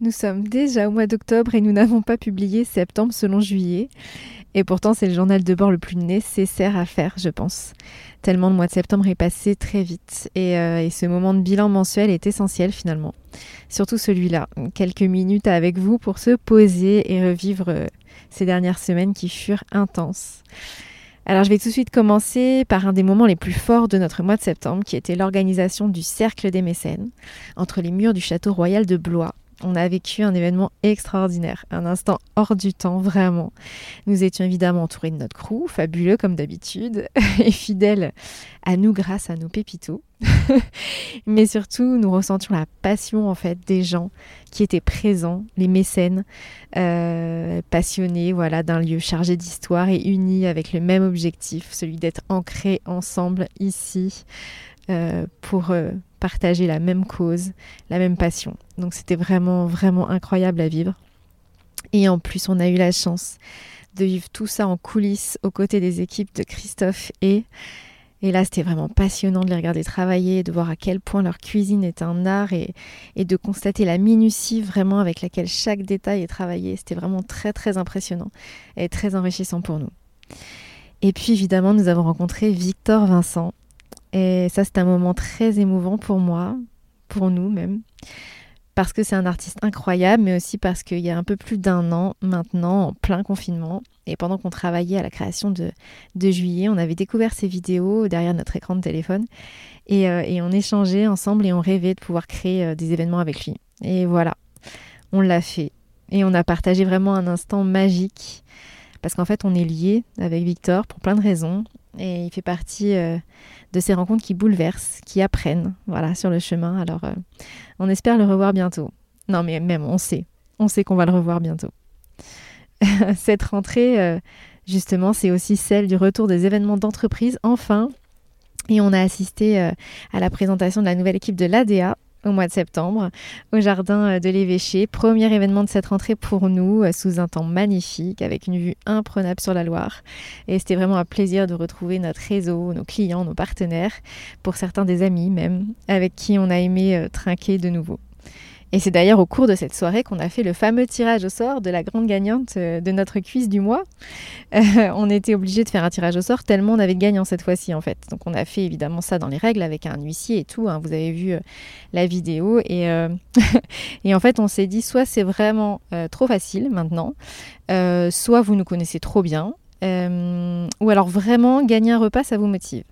Nous sommes déjà au mois d'octobre et nous n'avons pas publié septembre selon juillet. Et pourtant, c'est le journal de bord le plus nécessaire à faire, je pense. Tellement le mois de septembre est passé très vite. Et, euh, et ce moment de bilan mensuel est essentiel finalement. Surtout celui-là. Quelques minutes avec vous pour se poser et revivre euh, ces dernières semaines qui furent intenses. Alors je vais tout de suite commencer par un des moments les plus forts de notre mois de septembre, qui était l'organisation du Cercle des mécènes, entre les murs du château royal de Blois, on a vécu un événement extraordinaire, un instant hors du temps, vraiment. Nous étions évidemment entourés de notre crew, fabuleux comme d'habitude, et fidèles à nous grâce à nos pépitos. Mais surtout, nous ressentions la passion en fait des gens qui étaient présents, les mécènes, euh, passionnés voilà, d'un lieu chargé d'histoire et unis avec le même objectif, celui d'être ancrés ensemble ici euh, pour euh, partager la même cause, la même passion. Donc c'était vraiment, vraiment incroyable à vivre. Et en plus, on a eu la chance de vivre tout ça en coulisses aux côtés des équipes de Christophe et et là, c'était vraiment passionnant de les regarder travailler, de voir à quel point leur cuisine est un art et, et, de constater la minutie vraiment avec laquelle chaque détail est travaillé. C'était vraiment très très impressionnant et très enrichissant pour nous. Et puis évidemment, nous avons rencontré Victor Vincent, et ça, c'est un moment très émouvant pour moi, pour nous même, parce que c'est un artiste incroyable, mais aussi parce qu'il y a un peu plus d'un an maintenant, en plein confinement, et pendant qu'on travaillait à la création de, de, juillet, on avait découvert ses vidéos derrière notre écran de téléphone, et, euh, et on échangeait ensemble et on rêvait de pouvoir créer euh, des événements avec lui. Et voilà, on l'a fait. Et on a partagé vraiment un instant magique, parce qu'en fait, on est liés avec Victor pour plein de raisons, et il fait partie... Euh, de ces rencontres qui bouleversent, qui apprennent, voilà, sur le chemin. Alors, euh, on espère le revoir bientôt. Non, mais même, on sait, on sait qu'on va le revoir bientôt. Cette rentrée, euh, justement, c'est aussi celle du retour des événements d'entreprise, enfin. Et on a assisté à la présentation de la nouvelle équipe de l'ADA au mois de septembre au jardin euh, de l'évêché. Premier événement de cette rentrée pour nous, euh, sous un temps magnifique, avec une vue imprenable sur la Loire. Et c'était vraiment un plaisir de retrouver notre réseau, nos clients, nos partenaires, pour certains des amis même, avec qui on a aimé euh, trinquer de nouveau. Et c'est d'ailleurs au cours de cette soirée qu'on a fait le fameux tirage au sort de la grande gagnante euh, de notre cuisse du mois. Euh, on était obligé de faire un tirage au sort tellement on avait de cette fois-ci en fait. Donc on a fait évidemment ça dans les règles avec un huissier et tout. Hein. Vous avez vu euh, la vidéo et en fait on s'est dit soit c'est vraiment trop facile maintenant, soit vous nous connaissez trop bien, ou alors vraiment gagner un repas ça vous motive.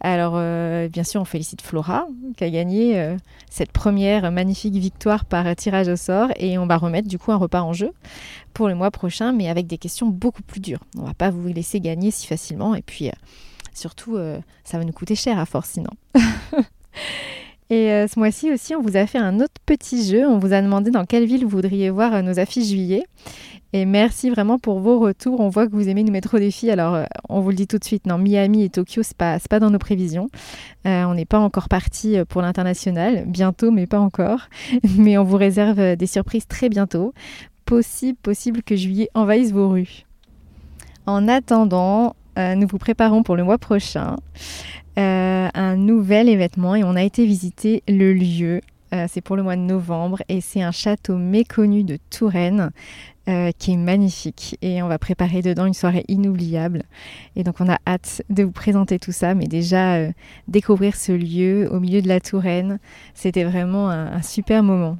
Alors, euh, bien sûr, on félicite Flora qui a gagné euh, cette première magnifique victoire par tirage au sort et on va remettre du coup un repas en jeu pour le mois prochain, mais avec des questions beaucoup plus dures. On va pas vous laisser gagner si facilement et puis euh, surtout, ça va nous coûter cher à force sinon. Et ce mois-ci aussi, on vous a fait un autre petit jeu. On vous a demandé dans quelle ville vous voudriez voir nos affiches juillet. Et merci vraiment pour vos retours. On voit que vous aimez nous mettre au défi. Alors, euh, on vous le dit tout de suite, non, Miami et Tokyo, c'est pas, pas dans nos prévisions. Euh, on n'est pas encore parti euh, pour l'international. Bientôt, mais pas encore. Mais on vous réserve des surprises très bientôt. Possible, possible que juillet envahisse vos rues. En attendant, nous vous préparons pour le mois prochain un nouvel événement et on a été visiter le lieu c'est pour le mois de novembre et c'est un château méconnu de Touraine euh, qui est magnifique. Et on va préparer dedans une soirée inoubliable. Et donc on a hâte de vous présenter tout ça. Mais déjà, euh, découvrir ce lieu au milieu de la Touraine, c'était vraiment un, un, super moment.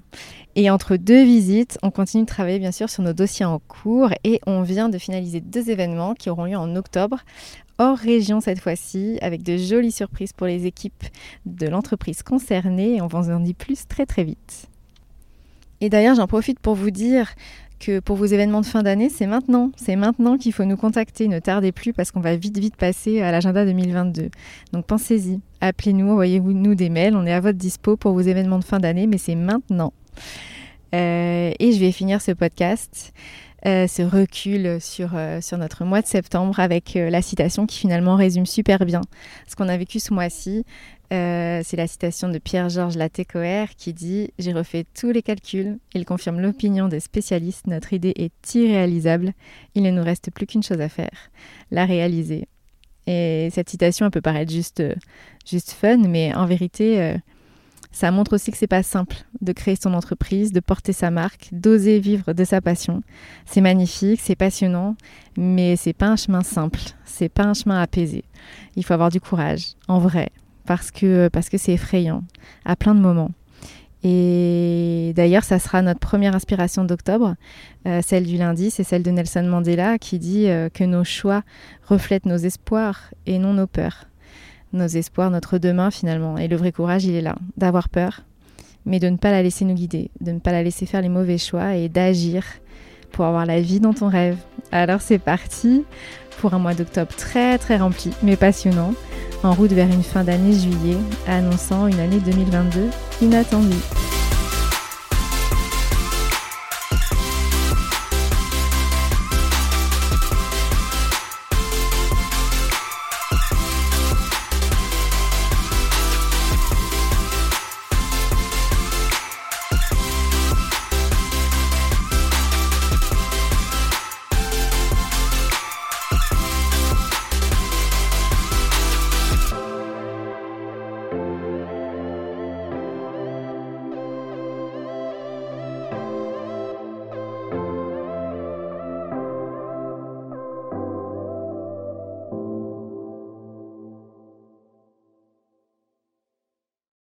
Et entre deux visites, on continue de travailler bien sûr sur nos dossiers en cours. Et on vient de finaliser deux événements qui auront lieu en octobre hors région cette fois-ci, avec de jolies surprises pour les équipes de l'entreprise concernée. Et on vous en dit plus très très vite. Et d'ailleurs, j'en profite pour vous dire que pour vos événements de fin d'année, c'est maintenant. C'est maintenant qu'il faut nous contacter. Ne tardez plus parce qu'on va vite, vite passer à l'agenda 2022. Donc pensez-y. Appelez-nous, envoyez-nous des mails. On est à votre dispo pour vos événements de fin d'année, mais c'est maintenant. Euh, et je vais finir ce podcast, euh, ce recul sur, euh, sur notre mois de septembre avec la citation qui finalement résume super bien ce qu'on a vécu ce mois-ci. c'est la citation de Pierre-Georges Latécoère qui dit J'ai refait tous les calculs. Il confirme l'opinion des spécialistes. Notre idée est irréalisable. Il ne nous reste plus qu'une chose à faire la réaliser. Et cette citation, elle peut paraître juste, juste fun, mais en vérité, ça montre aussi que c'est pas simple de créer son entreprise, de porter sa marque, d'oser vivre de sa passion. C'est magnifique, c'est passionnant, mais c'est pas un chemin simple, c'est pas un chemin apaisé. Il faut avoir du courage, en vrai, parce que parce que c'est effrayant à plein de moments. Et d'ailleurs, ça sera notre première inspiration d'octobre, euh, celle du lundi, c'est celle de Nelson Mandela qui dit euh, que nos choix reflètent nos espoirs et non nos peurs nos espoirs, notre demain finalement. Et le vrai courage, il est là, d'avoir peur, mais de ne pas la laisser nous guider, de ne pas la laisser faire les mauvais choix et d'agir pour avoir la vie dont on rêve. Alors c'est parti pour un mois d'octobre très très rempli, mais passionnant, en route vers une fin d'année juillet, annonçant une année 2022 inattendue.